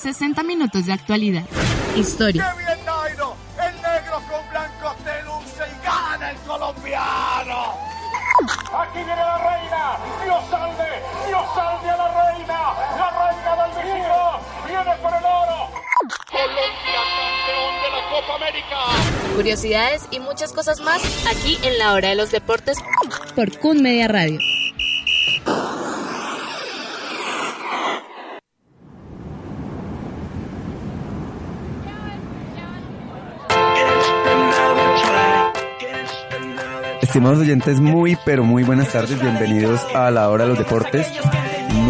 60 minutos de actualidad, historia, ¡Qué bien, Nairo! El negro con blanco te luce y gana el colombiano. Aquí viene la reina. Dios salve, Dios salve a la reina. La reina del México viene por el oro. Colombia campeón de la Copa América. curiosidades y muchas cosas más aquí en la hora de los deportes por Kun Media Radio. Estimados oyentes, muy pero muy buenas tardes, bienvenidos a la hora de los deportes.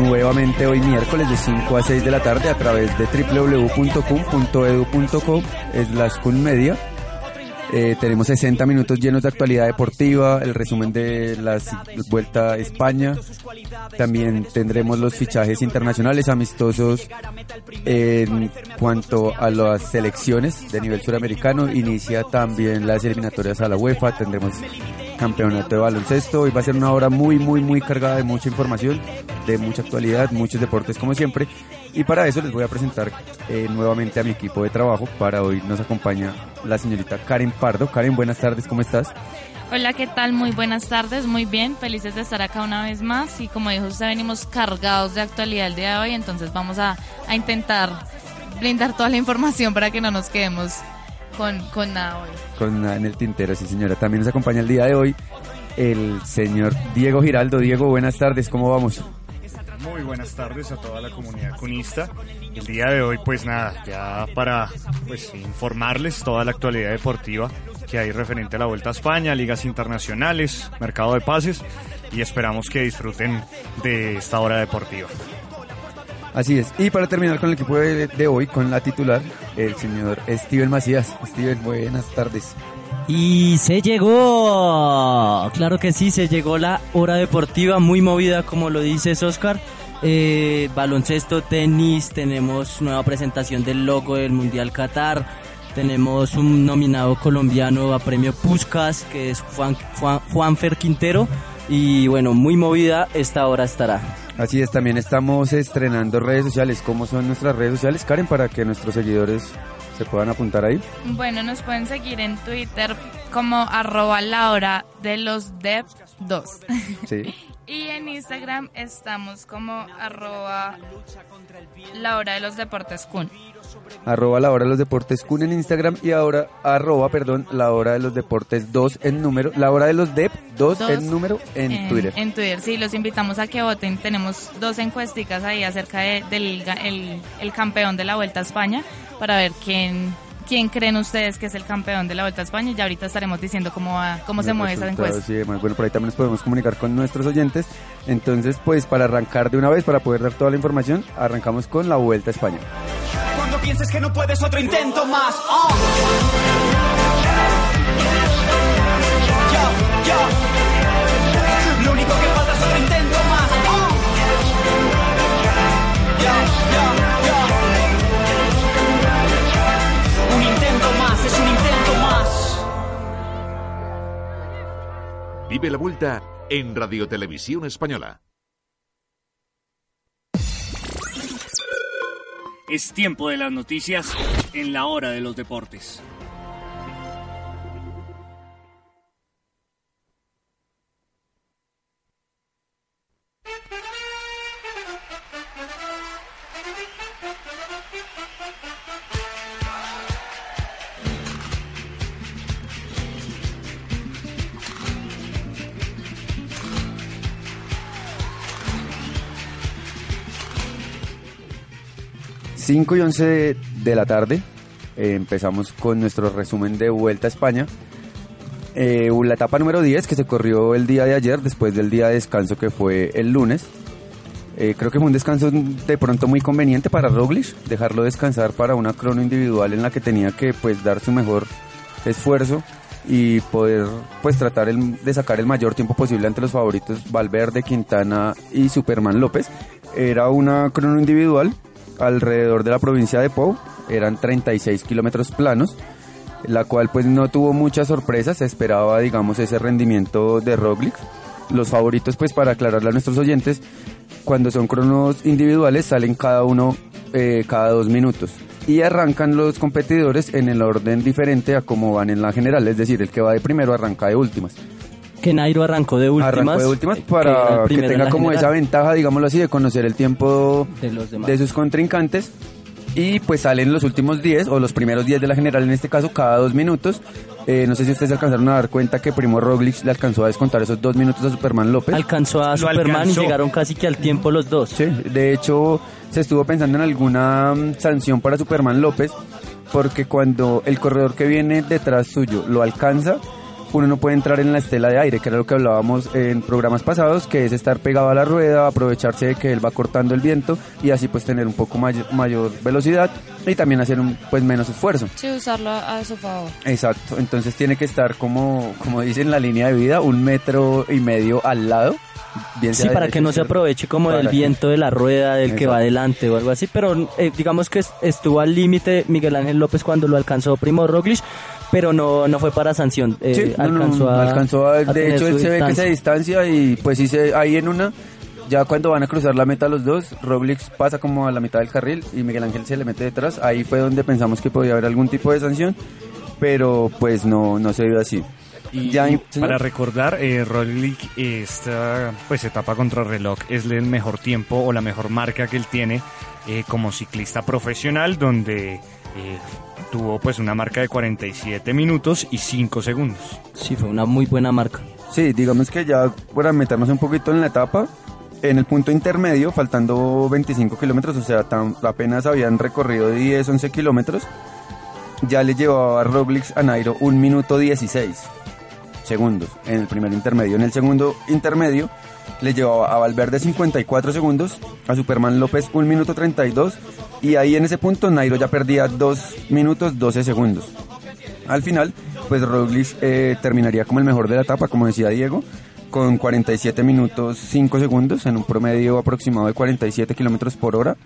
Nuevamente hoy miércoles de 5 a 6 de la tarde a través de www.cum.edu.co es la Media. Eh, tenemos 60 minutos llenos de actualidad deportiva, el resumen de la Vuelta a España. También tendremos los fichajes internacionales amistosos en cuanto a las selecciones de nivel suramericano. Inicia también las eliminatorias a la UEFA. Tendremos campeonato de baloncesto. Hoy va a ser una hora muy, muy, muy cargada de mucha información, de mucha actualidad, muchos deportes como siempre. Y para eso les voy a presentar eh, nuevamente a mi equipo de trabajo. Para hoy nos acompaña la señorita Karen Pardo. Karen, buenas tardes, ¿cómo estás? Hola, ¿qué tal? Muy buenas tardes, muy bien, felices de estar acá una vez más y como dijo usted, venimos cargados de actualidad el día de hoy, entonces vamos a, a intentar brindar toda la información para que no nos quedemos con, con nada hoy. Con nada en el tintero, sí señora. También nos acompaña el día de hoy el señor Diego Giraldo. Diego, buenas tardes, ¿cómo vamos? Muy buenas tardes a toda la comunidad cunista. El día de hoy, pues nada, ya para pues informarles toda la actualidad deportiva que hay referente a la Vuelta a España, ligas internacionales, mercado de pases y esperamos que disfruten de esta hora deportiva. Así es. Y para terminar con el equipo de, hoy, con la titular, el señor Steven Macías. Steven, buenas tardes. Y se llegó, claro que sí, se llegó la hora deportiva muy movida, como lo dices Oscar. Eh, baloncesto, tenis, tenemos nueva presentación del logo del Mundial Qatar, tenemos un nominado colombiano a premio Puskas, que es Juan, Juan, Juanfer Quintero, y bueno, muy movida esta hora estará. Así es, también estamos estrenando redes sociales. ¿Cómo son nuestras redes sociales, Karen, para que nuestros seguidores se puedan apuntar ahí? Bueno, nos pueden seguir en Twitter como arroba la hora de los dev 2. Sí. y en Instagram estamos como arroba la hora de los deportes kun. Arroba la hora de los deportes Kun en Instagram y ahora arroba, perdón, la hora de los deportes 2 en número, la hora de los dep 2 Dos en número en, Twitter. En Twitter, sí, los invitamos a que voten. Tenemos dos encuesticas ahí acerca de- del el, el campeón de la Vuelta a España para ver quién quién creen ustedes que es el campeón de la Vuelta a España. Y ahorita estaremos diciendo cómo va, cómo se mueve esa encuesta. Bueno, por ahí también nos podemos comunicar con nuestros oyentes. Entonces, pues para arrancar de una vez, para poder dar toda la información, arrancamos con la Vuelta a España. Pienses que no puedes, otro intento más. Oh. Yo, yo. Lo único que falta es otro intento más. Oh. Yo. Un intento más, es un intento más. Vive la vuelta en Radio Televisión Española. Es tiempo de las noticias en la hora de los deportes. Cinco y 11 de, la tarde. eh, empezamos con nuestro resumen de Vuelta a España. Eh, la etapa número 10 que se corrió el día de ayer, después del día de descanso que fue el lunes. Eh, creo que fue un descanso de pronto muy conveniente para Roglic, dejarlo descansar para una crono individual en la que tenía que pues dar su mejor esfuerzo y poder pues tratar de sacar el mayor tiempo posible ante los favoritos Valverde, Quintana y Superman López. Era una crono individual alrededor de la provincia de Pau, eran 36 kilómetros planos, la cual pues no tuvo muchas sorpresas, se esperaba digamos ese rendimiento de Roglic. Los favoritos pues para aclararle a nuestros oyentes, cuando son cronos individuales salen cada uno eh, cada dos minutos y arrancan los competidores en el orden diferente a como van en la general, es decir, el que va de primero arranca de últimas. Que Nairo arrancó de últimas. Arrancó de últimas eh, que para que, en tenga como esa general. ventaja, digámoslo así, de conocer el tiempo De los demás. de sus contrincantes. Y pues salen los últimos 10 o los primeros 10 de la general en este caso cada dos minutos. Eh, no sé si ustedes alcanzaron a dar cuenta que Primo Roglic le alcanzó a descontar esos dos minutos a Superman López. Alcanzó a Lo Superman alcanzó. y llegaron casi que al tiempo los dos. Sí, de hecho se estuvo pensando en alguna mm, sanción para Superman López porque cuando el corredor que viene detrás suyo lo alcanza, uno no puede entrar en la estela de aire, que era lo que hablábamos en programas pasados, que es estar pegado a la rueda, aprovecharse de que él va cortando el viento y así pues tener un poco may- mayor velocidad y también hacer un pues menos esfuerzo. Sí, usarlo a, su favor. Exacto, entonces tiene que estar como, como dicen la línea de vida, un metro y medio al lado. bien Sí, para que no se aproveche como del viento de la rueda del que va adelante o algo así, pero eh, digamos que es- estuvo al límite Miguel Ángel López cuando lo alcanzó Primo Roglic, pero no, no fue para sanción. eh, Sí, no, no, alcanzó a, alcanzó a- a de hecho él se ve que se distancia y pues sí se, ahí en una, ya cuando van a cruzar la meta los dos, Roglic pasa como a la mitad del carril y Miguel Ángel se le mete detrás, ahí fue donde pensamos que podía haber algún tipo de sanción, pero pues no, no se dio así. Y Ya, y para recordar, eh, Roglic, esta pues etapa contra reloj es el mejor tiempo o la mejor marca que él tiene eh, como ciclista profesional, donde eh, tuvo pues una marca de 47 minutos y 5 segundos. Sí, fue una muy buena marca. Sí, digamos que ya para meternos un poquito en la etapa, en el punto intermedio, faltando 25 kilómetros, o sea, apenas habían recorrido 10, 11 kilómetros, ya le llevaba Roglic a Nairo un minuto 16 segundos en el primer intermedio. En el segundo intermedio le llevaba a Valverde 54 segundos, a Superman López 1 minuto 32 y ahí en ese punto Nairo ya perdía 2 minutos 12 segundos. Al final, pues Roglic eh, terminaría como el mejor de la etapa, como decía Diego, con 47 minutos 5 segundos en un promedio aproximado de 47 kilómetros por hora.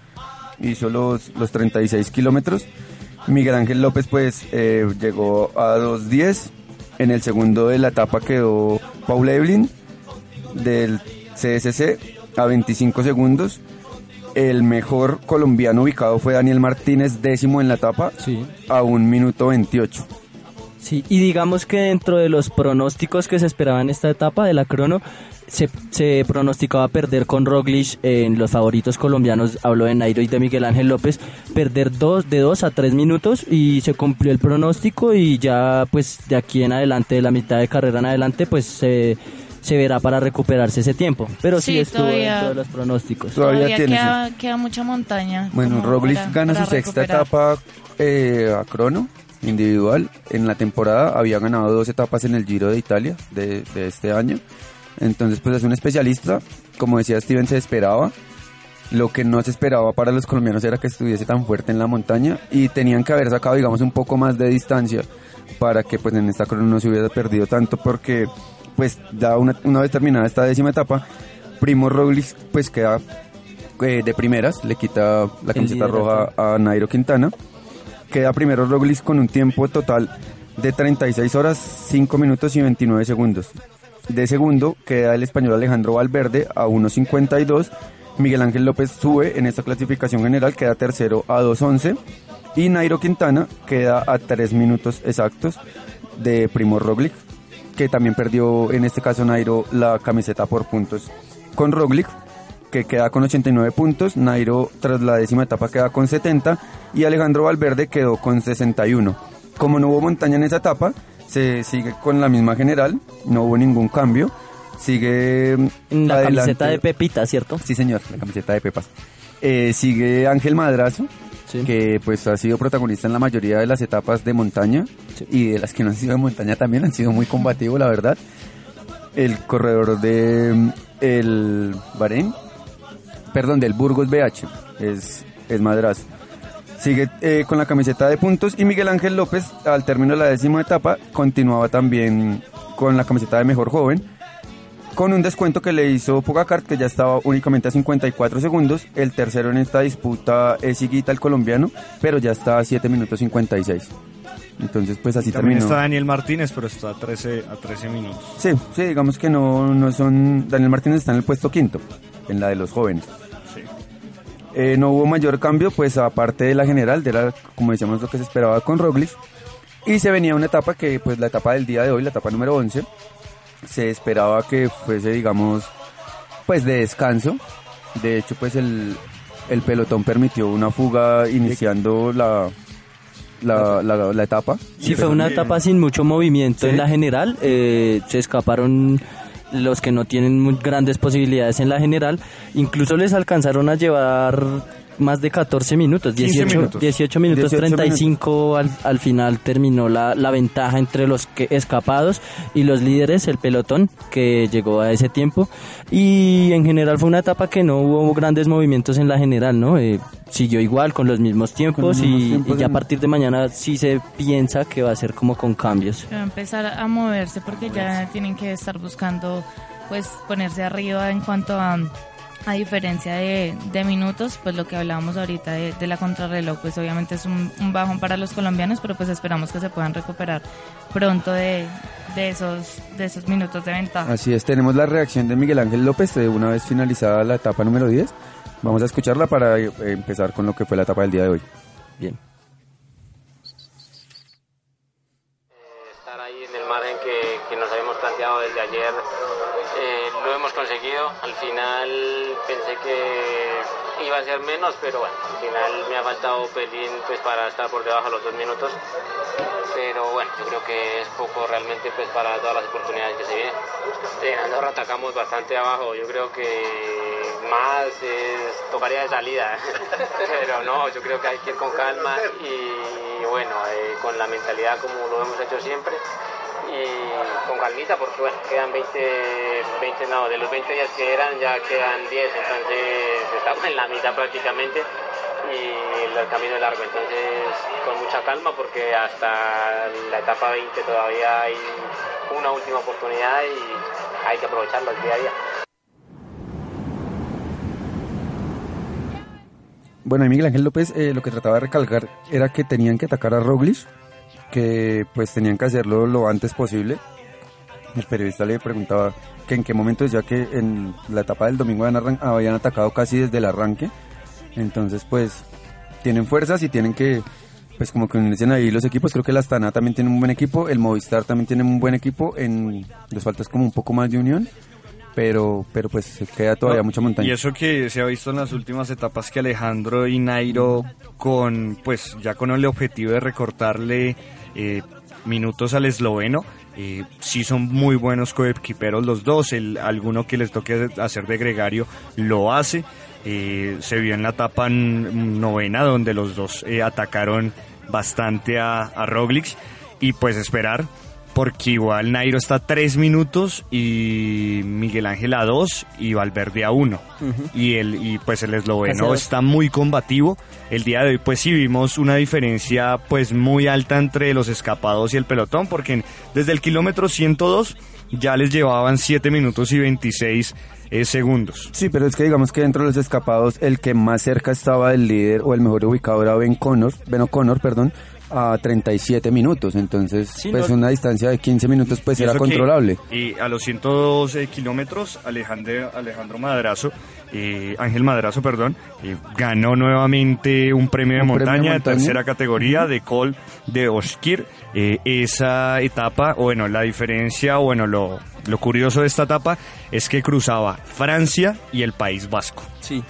Hizo los, los 36 kilómetros. Miguel Ángel López pues eh, llegó a 2.10. En el segundo de la etapa quedó Paul Eblin del CSC a 25 segundos. El mejor colombiano ubicado fue Daniel Martínez, décimo en la etapa, Sí. a un minuto 28. Sí, y digamos que dentro de los pronósticos que se esperaban en esta etapa de la crono, se, se pronosticaba perder con Roglic en los favoritos colombianos, hablo de Nairo y de Miguel Ángel López, perder dos, de dos a tres minutos y se cumplió el pronóstico y ya pues de aquí en adelante, de la mitad de carrera en adelante, pues se, se verá para recuperarse ese tiempo. Pero sí, Sí, estuvo todavía- dentro de los pronósticos. Todavía Todavía tiene, queda, queda mucha montaña. Bueno, Roglic para- gana para su sexta etapa eh, a crono individual. En la temporada había ganado dos etapas en el Giro de Italia de, de este año. Entonces, pues es un especialista. Como decía Steven, se esperaba. Lo que no se esperaba para los colombianos era que estuviese tan fuerte en la montaña y tenían que haber sacado, digamos, un poco más de distancia para que pues en esta crono no se hubiera perdido tanto porque pues da una, una vez terminada esta décima etapa, Primo Roglic pues queda eh, de primeras, le quita la camiseta roja a Nairo Quintana. Queda primero Roglic con un tiempo total de 36 horas, 5 minutos y 29 segundos. De segundo queda el español Alejandro Valverde a 1.52. Miguel Ángel López sube en esta clasificación general, queda tercero a 2.11. Y Nairo Quintana queda a 3 minutos exactos de Primo Roglic, que también perdió en este caso Nairo la camiseta por puntos con Roglic que queda con 89 puntos, Nairo tras la décima etapa queda con 70 y Alejandro Valverde quedó con 61. Como no hubo montaña en esa etapa, se sigue con la misma general, no hubo ningún cambio, sigue En la adelante- camiseta de Pepita, ¿cierto? Sí, señor, la camiseta de Pepas. Eh, sigue Ángel Madrazo, Sí. que pues ha sido protagonista en la mayoría de las etapas de montaña y de las que no han sido de montaña también han sido muy combativo, la verdad. El corredor de mm, el Bahrein, perdón, del Burgos BH, es, es madrazo. Sigue eh, con la camiseta de puntos y Miguel Ángel López, al término de la décima etapa, continuaba también con la camiseta de mejor joven, con un descuento que le hizo Pogacar, que ya estaba únicamente a 54 segundos. El tercero en esta disputa es Higuita, el colombiano, pero ya está a 7 minutos 56. Entonces, pues así También terminó. está Daniel Martínez, pero está a 13, a 13 minutos. Sí, sí, digamos que no, no son... Daniel Martínez está en el puesto quinto, en la de los jóvenes. Eh, no hubo mayor cambio, pues aparte de la general, de la, como decíamos, lo que se esperaba con Roglic. Y se venía una etapa que, pues la etapa del día de hoy, la etapa número 11, se esperaba que fuese, digamos, pues de descanso. De hecho, pues el, el pelotón permitió una fuga iniciando la, la, la, la etapa. Sí, fue una etapa sin mucho movimiento en la general. eh, se escaparon los que no tienen muy grandes posibilidades en la general. Incluso les alcanzaron a llevar más de 14 minutos, 15 18 minutos. 18 minutos 18 35 al, al final terminó la, la ventaja entre los que escapados y los líderes, el pelotón que llegó a ese tiempo y en general fue una etapa que no hubo grandes movimientos en la general, ¿no? Eh, siguió igual con los mismos tiempos, los mismos y, tiempos y ya a partir de mañana sí se piensa que va a ser como con cambios. Va a empezar a moverse porque ya tienen que estar buscando pues ponerse arriba en cuanto a, a diferencia de, de minutos, pues lo que hablábamos ahorita de, de la contrarreloj, pues obviamente es un, un bajón para los colombianos, pero pues esperamos que se puedan recuperar pronto de, de esos de esos minutos de ventaja. Así es, tenemos la reacción de Miguel Ángel López de una vez finalizada la etapa número 10. Vamos a escucharla para eh, empezar con lo que fue la etapa del día de hoy. Bien. estar ahí en el margen que, que nos habíamos planteado desde ayer. Conseguido. Al final pensé que iba a ser menos, pero bueno, al final me ha faltado pelín pues, para estar por debajo de los dos minutos. Pero bueno, yo creo que es poco realmente pues, para todas las oportunidades que se vienen. En Andorra atacamos bastante abajo. Yo creo que más es, tocaría de salida. pero no, yo creo que hay que ir con calma y bueno, eh, con la mentalidad como lo hemos hecho siempre y con calmita porque bueno, quedan 20, 20 no, de los 20 días que eran ya quedan 10, entonces estamos en la mitad prácticamente y el camino es largo, entonces con mucha calma porque hasta la etapa 20 todavía hay una última oportunidad y hay que aprovecharla el día a día. Bueno, y Miguel Ángel López eh, lo que trataba de recalcar era que tenían que atacar a Roglic, que pues tenían que hacerlo lo antes posible. El periodista le preguntaba que en qué momento, ya que en la etapa del domingo habían, atacado casi desde el arranque. Entonces, pues, tienen fuerzas y tienen que, pues, como que unirse ahí los equipos. Creo que la Astana también tiene un buen equipo, el Movistar también tiene un buen equipo. En, les falta es como un poco más de unión, pero, pero pues queda todavía No, mucha montaña. Y eso que se ha visto en las últimas etapas que Alejandro y Nairo con pues ya con el objetivo de recortarle eh, minutos al esloveno, eh, sí son muy buenos coequiperos los dos, el, alguno que les toque hacer de gregario lo hace. Eh, se vio en la etapa novena donde los dos eh, atacaron bastante a, a Roglic y pues esperar porque igual Nairo está a 3 minutos y Miguel Ángel a 2 y Valverde a 1. Y el y pues el esloveno dos. está muy combativo. El día de hoy pues sí vimos una diferencia pues muy alta entre los escapados y el pelotón porque desde el kilómetro 102 ya les llevaban 7 minutos y 26 eh, segundos. Sí, pero es que digamos que dentro de los escapados el que más cerca estaba del líder o el mejor ubicado era Ben Connor, Ben O'Connor, perdón, a 37 minutos. Entonces, Sí, pues no- una distancia de 15 minutos pues era eso que- controlable. Y a los 112 kilómetros, Alejandro, Alejandro Madrazo, eh, Ángel Madrazo, perdón, eh, ganó nuevamente un premio de Un premio de montaña de montaña. tercera categoría de Col de Oskir. Eh, esa etapa, bueno, la diferencia, bueno, lo, lo curioso de esta etapa es que cruzaba Francia y el País Vasco. Sí.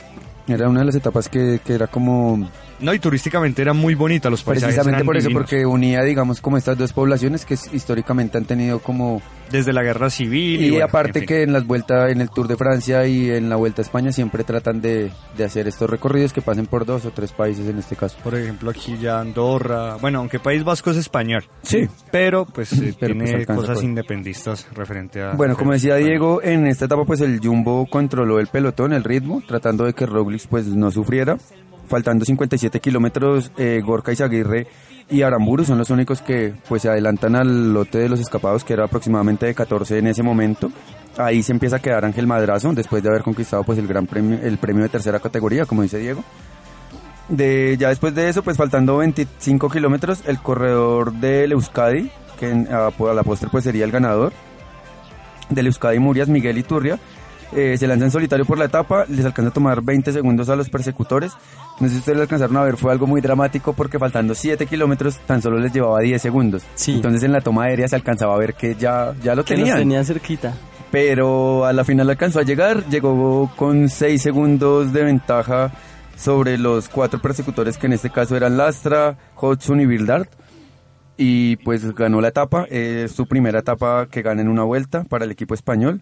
Era una de las etapas que, que era como No, y turísticamente era muy bonita los paisajes. Precisamente por eso, porque unía, digamos, como estas dos poblaciones que históricamente han tenido como... Desde la guerra civil. Y, bueno, aparte en fin. que en las vueltas, en el Tour de Francia y en la Vuelta a España siempre tratan de, de hacer estos recorridos que pasen por dos o tres países en este caso. Por ejemplo, aquí ya Andorra. Bueno, aunque País Vasco es español. Sí. Pero pues eh, Pero, pues, tiene cosas por- independistas referente a. Bueno, como decía. Diego, en esta etapa pues el Jumbo controló el pelotón, el ritmo, tratando de que Roglic pues no sufriera. Faltando 57 kilómetros, eh, Gorka Izaguirre y Aramburu son los únicos que pues se adelantan al lote de los escapados, que era aproximadamente de 14 en ese momento. Ahí se empieza a quedar Ángel Madrazo, después de haber conquistado pues el gran premio, el premio de tercera categoría, como dice Diego. De, ya después de eso, pues faltando 25 kilómetros, el corredor del Euskadi, que a la postre pues sería el ganador, del Euskadi Murias, Miguel Iturria, eh, se lanza en solitario por la etapa, les alcanza a tomar 20 segundos a los persecutores. No sé si ustedes lo alcanzaron a ver, fue algo muy dramático porque faltando 7 kilómetros tan solo les llevaba 10 segundos. Sí. Entonces en la toma aérea se alcanzaba a ver que ya, ya lo Que los tenían. tenía cerquita. Pero a la final alcanzó a llegar, llegó con 6 segundos de ventaja sobre los cuatro persecutores que en este caso eran Lastra, Hodgson y Bildart. Y pues ganó la etapa, es su primera etapa que gana en una vuelta para el equipo español.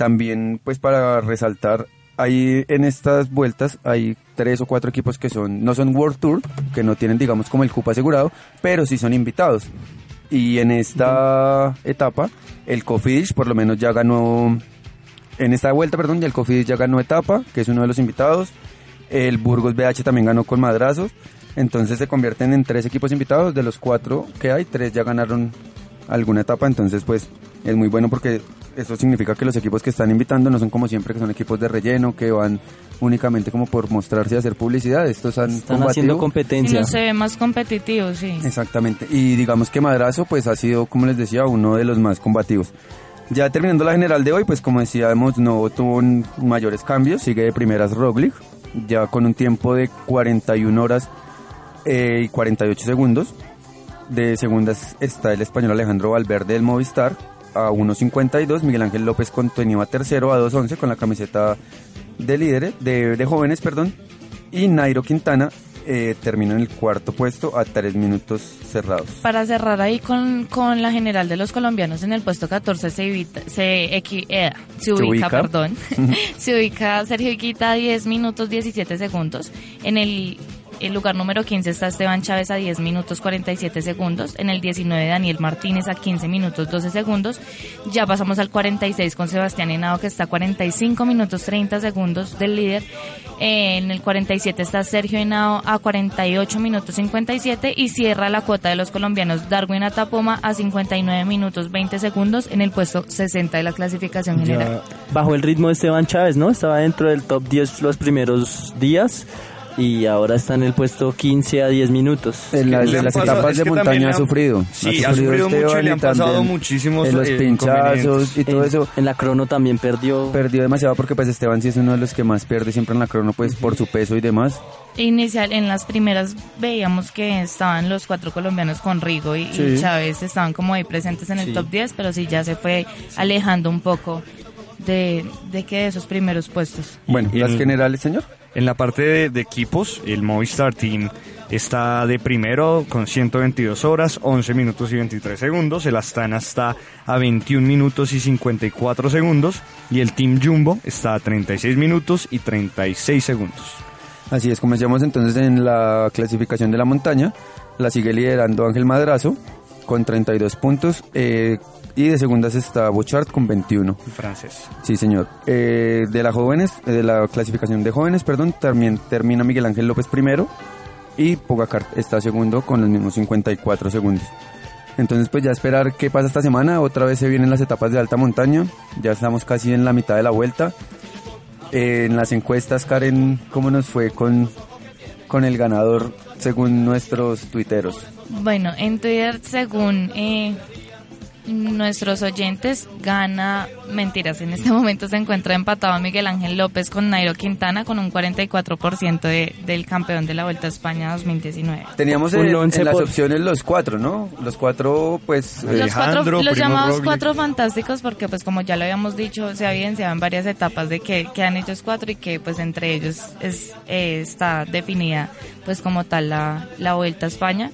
También pues para resaltar, hay en estas vueltas hay tres o cuatro equipos que son, no son World Tour, que no tienen digamos como el cupo asegurado, pero sí son invitados. Y en esta etapa, el Cofidis por lo menos ya ganó, en esta vuelta, perdón, el Cofidis ya ganó etapa, que es uno de los invitados. El Burgos BH también ganó con madrazos. Entonces se convierten en tres equipos invitados. De los cuatro que hay, tres ya ganaron alguna etapa. Entonces, pues es muy bueno porque eso significa que los equipos que están invitando no son como siempre, que son equipos de relleno, que van únicamente como por mostrarse y hacer publicidad. Estos han Están haciendo combatido. Y competencia. no se ve más competitivo, sí. Exactamente. Y digamos que Madrazo pues ha sido, como les decía, uno de los más combativos. Ya terminando la general de hoy, pues como decíamos, no tuvo mayores cambios. Sigue de primeras Roglic, ya con un tiempo de 41 horas eh, y 48 segundos. De segundas está el español Alejandro Valverde del Movistar a 1.52. Miguel Ángel López continúa tercero a 2.11 con la camiseta de líderes, de, de jóvenes, perdón. Y Nairo Quintana eh, termina en el cuarto puesto a 3 minutos cerrados. Para cerrar ahí con, con la general de los colombianos en el puesto 14 se, evita- se, equi- eh, se ubica, ubica. perdón, se ubica Sergio Iquita a 10 minutos 17 segundos. En el, el lugar número 15 está Esteban Chávez a 10 minutos 47 segundos. En el 19 Daniel Martínez a 15 minutos 12 segundos. Ya pasamos al 46 con Sebastián Henao que está a 45 minutos 30 segundos del líder. En el 47 está Sergio Henao a 48 minutos 57 y cierra la cuota de los colombianos Darwin Atapoma a 59 minutos 20 segundos en el puesto 60 de la clasificación general. Ya bajo el ritmo de Esteban Chávez, ¿no? Estaba dentro del top 10 los primeros días y ahora está en el puesto 15 a 10 minutos. En las, en las pasado- estepas es de también montaña ha han- sufrido. Sí, ha sufrido mucho y le han también pasado muchísimos, En los eh, pinchazos y todo en, eso. en la crono también perdió. Perdió demasiado porque pues Esteban sí es uno de los que más pierde siempre en la crono pues por su peso y demás. Inicial, en las primeras veíamos que estaban los cuatro colombianos con Rigo y, y Sí. Chávez estaban como ahí presentes en el Sí. top 10, pero sí ya se fue alejando un poco de, de que de esos primeros puestos. Bueno, Y las el- generales, señor. En la parte de, equipos, el Movistar Team está de primero con 122 horas, 11 minutos y 23 segundos. El Astana está a 21 minutos y 54 segundos. Y el Team Jumbo está a 36 minutos y 36 segundos. Así es, comencemos entonces en la clasificación de la montaña. La sigue liderando Ángel Madrazo con 32 puntos. eh, y de segundas está Bochart con 21. Francés. Sí, señor. Eh, de la jóvenes, eh, de la clasificación de jóvenes, perdón, también termina Miguel Ángel López primero y Pogacar está segundo con los mismos 54 segundos. Entonces, pues ya esperar qué pasa esta semana. Otra vez se vienen las etapas de alta montaña. Ya estamos casi en la mitad de la vuelta. Eh, en las encuestas, Karen, ¿cómo nos fue con, con el ganador según nuestros tuiteros? Bueno, en Twitter, según eh, nuestros oyentes gana, mentiras, en este momento se encuentra empatado Miguel Ángel López con Nairo Quintana con un 44% de, del campeón de la Vuelta a España 2019. Teníamos en, en las opciones los cuatro, ¿no? Los cuatro, pues... Los cuatro, los llamados cuatro fantásticos porque pues como ya lo habíamos dicho, se ha evidenciado en varias etapas de que, que han hecho cuatro y que pues entre ellos es, eh, está definida pues como tal la, la Vuelta a España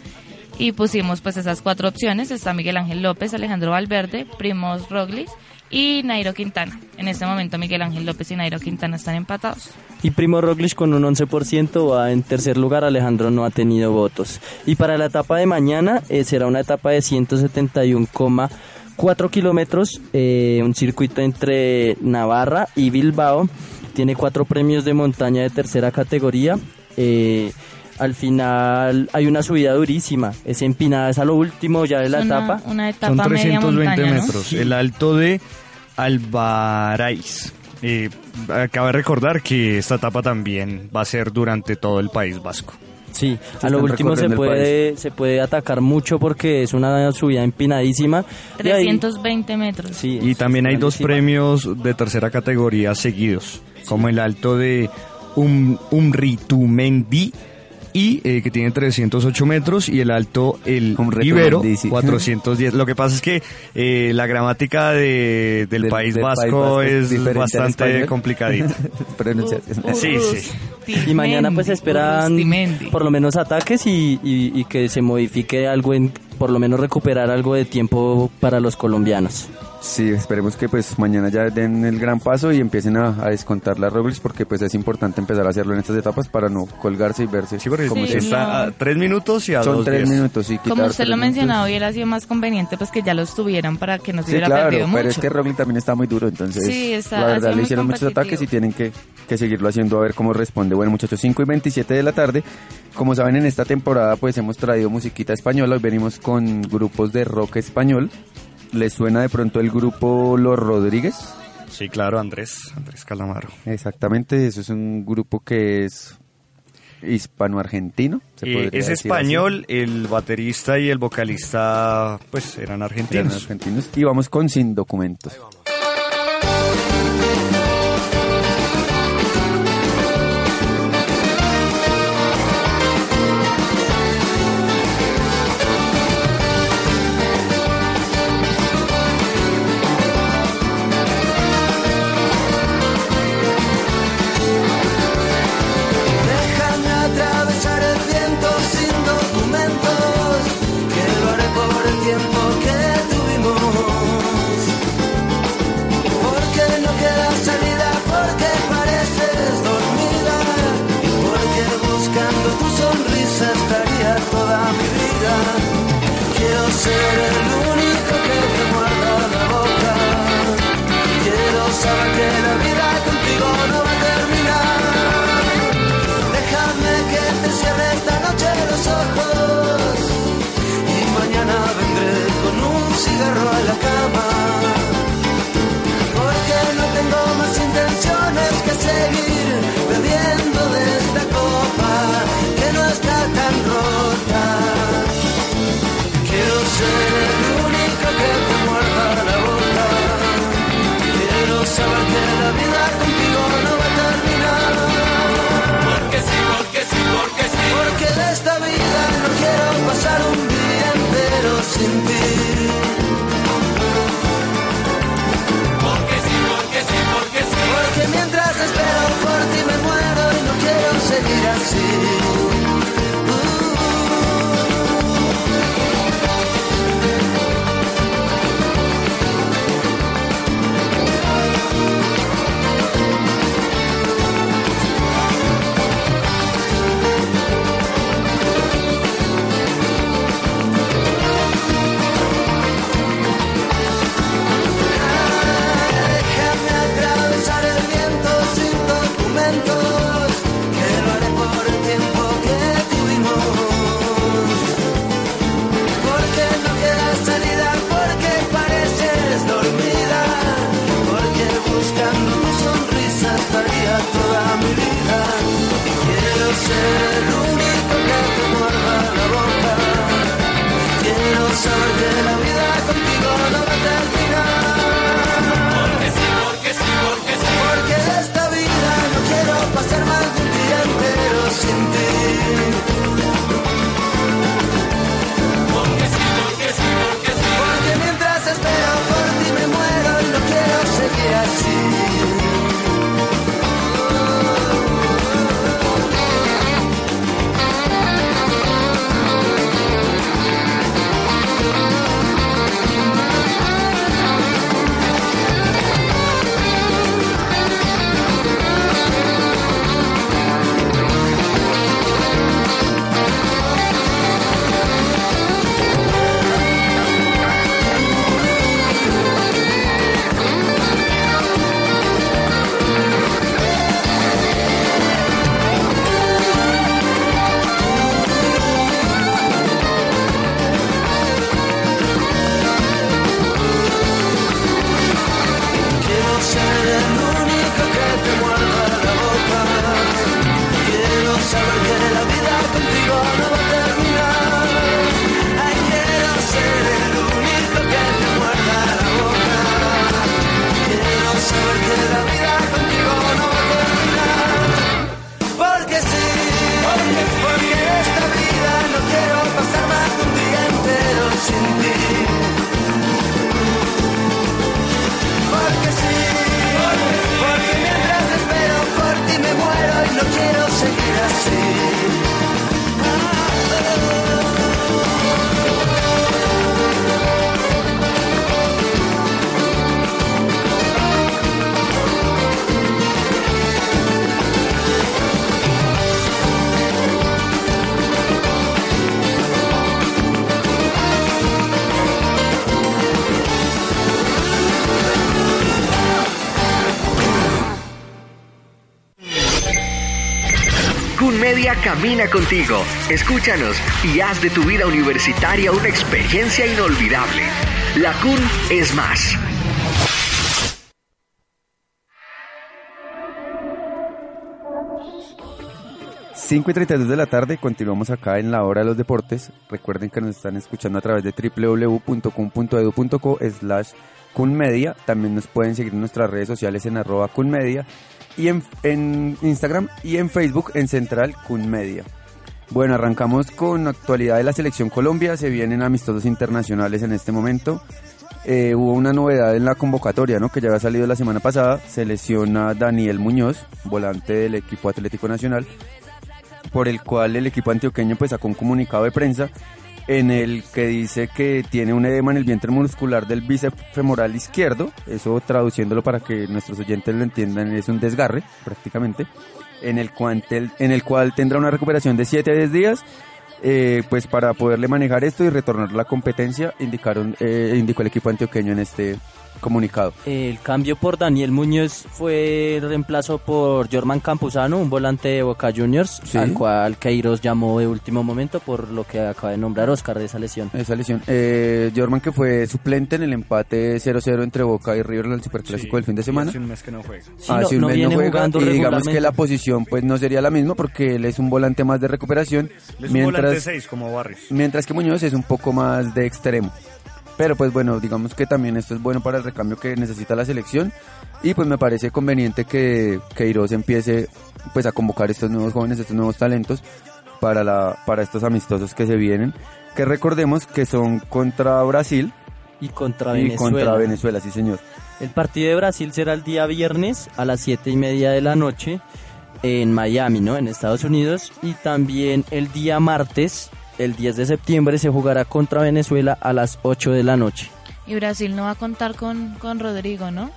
y pusimos pues esas cuatro opciones. Está Miguel Ángel López, Alejandro Valverde, Primos Roglis y Nairo Quintana. En este momento Miguel Ángel López y Nairo Quintana están empatados. Y Primo Roglic con un 11% va en tercer lugar, Alejandro no ha tenido votos. Y para la etapa de mañana eh, será una etapa de 171,4 kilómetros, eh, un circuito entre Navarra y Bilbao. Tiene cuatro premios de montaña de tercera categoría. Eh, al final hay una subida durísima, es empinada, es a lo último ya de la una- etapa. una etapa Son media 320 montaña, ¿no? metros. El alto de Alvaraiz. Eh, acaba de recordar que esta etapa también va a ser durante todo el País Vasco. Sí, a lo último se puede, se puede atacar mucho porque es una subida empinadísima. Y ahí- 320 metros. Sí, Y también hay dos premios de tercera categoría seguidos, como el alto de um, Umritumendi y eh, que tiene 308 metros y el alto el Ibero Umritumendi, sí. 410. Lo que pasa es que eh, la gramática de- del, Del- País del País Vasco es bastante complicadita. Sí, sí. Y mañana pues esperan por lo menos ataques y, y- y que se modifique algo en, por lo menos recuperar algo de tiempo para los colombianos. Sí, esperemos que pues mañana ya den el gran paso y empiecen a, a descontar las Robles porque pues es importante empezar a hacerlo en estas etapas para no colgarse y verse como Sí, se Está a tres minutos y a Son dos tres minutos, sí. Como usted lo mencionaba, hubiera sido más conveniente pues que ya los tuvieran para que no se Sí, hubiera claro, perdido pero mucho. es que Roglic también está muy duro, entonces Sí, está- la verdad le hicieron muchos ataques y tienen que, que seguirlo haciendo a ver cómo responde. Bueno muchachos, 5 y 27 de la tarde, como saben en esta temporada pues hemos traído musiquita española, hoy venimos con grupos de rock español. ¿Les suena de pronto el grupo Los Rodríguez? Sí, claro, Andrés, Andrés Calamaro. Exactamente, eso es un grupo que es hispano-argentino. Eh, es así. español, el baterista y el vocalista pues eran Eran argentinos. argentinos. Y vamos con Sin Documentos. Camina contigo. Escúchanos y haz de tu vida universitaria una experiencia inolvidable. La Kun es más. Cinco y 32 de la tarde, continuamos acá en la hora de los deportes. Recuerden que nos están escuchando a través de www.cum.edu.co slash kunmedia. También nos pueden seguir en nuestras redes sociales en arroba kunmedia y en, en Instagram y en Facebook en Central Kunmedia. Bueno, arrancamos con actualidad de la selección Colombia. Se vienen amistosos internacionales en este momento. Eh, hubo una novedad en la convocatoria, ¿no? Que ya había salido la semana pasada. Se lesiona Daniel Muñoz, volante del equipo Atlético Nacional, por el cual el equipo antioqueño pues sacó un comunicado de prensa en el que dice que tiene un edema en el vientre muscular del bíceps femoral izquierdo, eso traduciéndolo para que nuestros oyentes lo entiendan, es un desgarre prácticamente, en el cual, en el cual tendrá una recuperación de 7 a 10 días, eh, pues para poderle manejar esto y retornar la competencia, indicaron, eh, indicó el equipo antioqueño en este comunicado. El cambio por Daniel Muñoz fue el reemplazo por Jorman Campuzano, un volante de Boca Juniors, Sí. al cual Queiroz llamó de último momento por lo que acaba de nombrar Oscar de esa lesión. Esa lesión. Eh, Jorman que fue suplente en el empate 0-0 entre Boca y River en el Superclásico del fin de semana. Hace un mes que no juega. Sí, Ah, no- un no mes no juega, y digamos que la posición pues no sería la misma porque él es un volante más de recuperación Es un volante mientras 6 como Barrios. mientras que Muñoz es un poco más de extremo. Pero pues bueno, digamos que también esto es bueno para el recambio que necesita la selección y pues me parece conveniente que Queiroz empiece pues a convocar estos nuevos jóvenes, estos nuevos talentos para la para estos amistosos que se vienen, que recordemos que son contra Brasil y contra y Venezuela. contra Venezuela, sí señor. El partido de Brasil será el día viernes a las 7 y media de la noche en Miami, ¿no? En Estados Unidos. Y también el día martes, el 10 de septiembre, se jugará contra Venezuela a las 8 de la noche. Y Brasil no va a contar con, con Rodrigo, ¿no?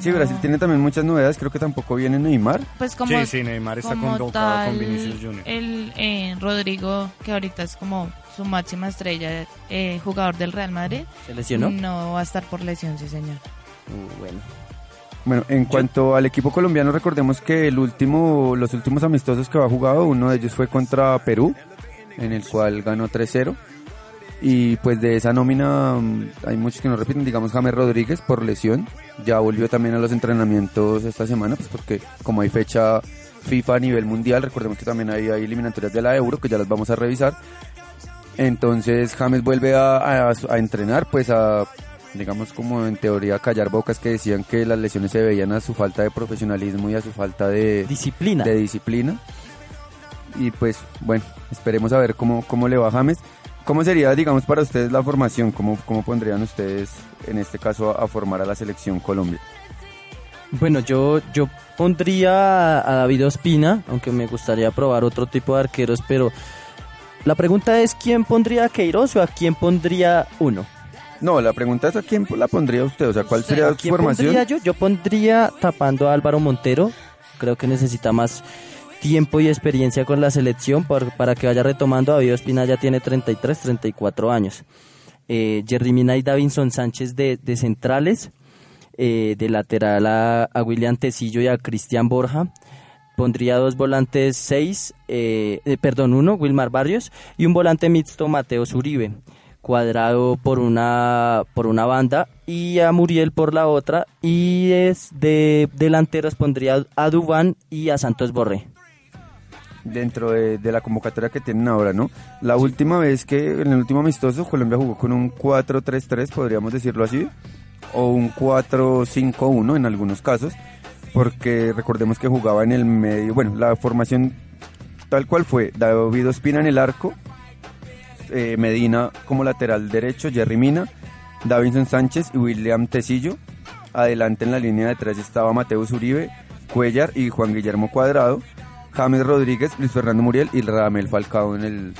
Sí, Brasil tiene también muchas novedades, creo que tampoco viene Neymar. Pues como, Sí, sí, Neymar está convocado con Vinicius Junior. El eh, Rodrigo, que ahorita es como su máxima estrella, eh, jugador del Real Madrid. ¿Se lesionó? No va a estar por lesión, sí, señor. Uh, bueno. Bueno, en cuanto al equipo colombiano, recordemos que el último, los últimos amistosos que ha jugado, uno de ellos fue contra Perú, en el cual ganó 3-0. Y pues de esa nómina mm, hay muchos que no repiten, digamos James Rodríguez por lesión, ya volvió también a los entrenamientos esta semana, pues porque como hay fecha FIFA a nivel mundial, recordemos que también hay, hay eliminatorias de la Euro, que ya las vamos a revisar. Entonces James vuelve a, a- a entrenar, pues a, digamos como en teoría callar bocas que decían que las lesiones se veían a su falta de profesionalismo y a su falta de disciplina. De disciplina. Y pues bueno, esperemos a ver cómo, cómo le va a James. ¿Cómo sería, digamos, para ustedes la formación? ¿Cómo, cómo pondrían ustedes, en este caso, a, a formar a la selección Colombia? Bueno, yo, yo pondría a David Ospina, aunque me gustaría probar otro tipo de arqueros, pero la pregunta es ¿quién pondría a Queiroz o a quién pondría uno? No, la pregunta es a quién la pondría usted, o sea, ¿cuál sería ¿A su formación? pondría yo? Yo pondría tapando a Álvaro Montero. Creo que necesita más tiempo y experiencia con la selección por- para que vaya retomando. David Ospina ya tiene 33, 34 años. Eh, Jerry y Davinson Sánchez de, de centrales. Eh, de lateral a, a William Tecillo y a Cristian Borja. Pondría dos volantes seis, eh, eh, perdón, uno, Wilmar Barrios, y un volante mixto, Mateo Zuribe, cuadrado por una, por una banda y a Muriel por la otra, y es de delanteros pondría a Dubán y a Santos Borré. Dentro de, la convocatoria que tienen ahora, ¿no? La última vez que, en el último amistoso, Colombia jugó con un 4-3-3, podríamos decirlo así, o un 4-5-1 en algunos casos, porque recordemos que jugaba en el medio, bueno, la formación tal cual fue, David Ospina en el arco, eh, Medina como lateral derecho, Jerry Mina, Davinson Sánchez y William Tecillo, adelante en la línea de tres estaba Mateus Uribe, Cuellar y Juan Guillermo Cuadrado, James Rodríguez, Luis Fernando Muriel y Radamel Falcao en el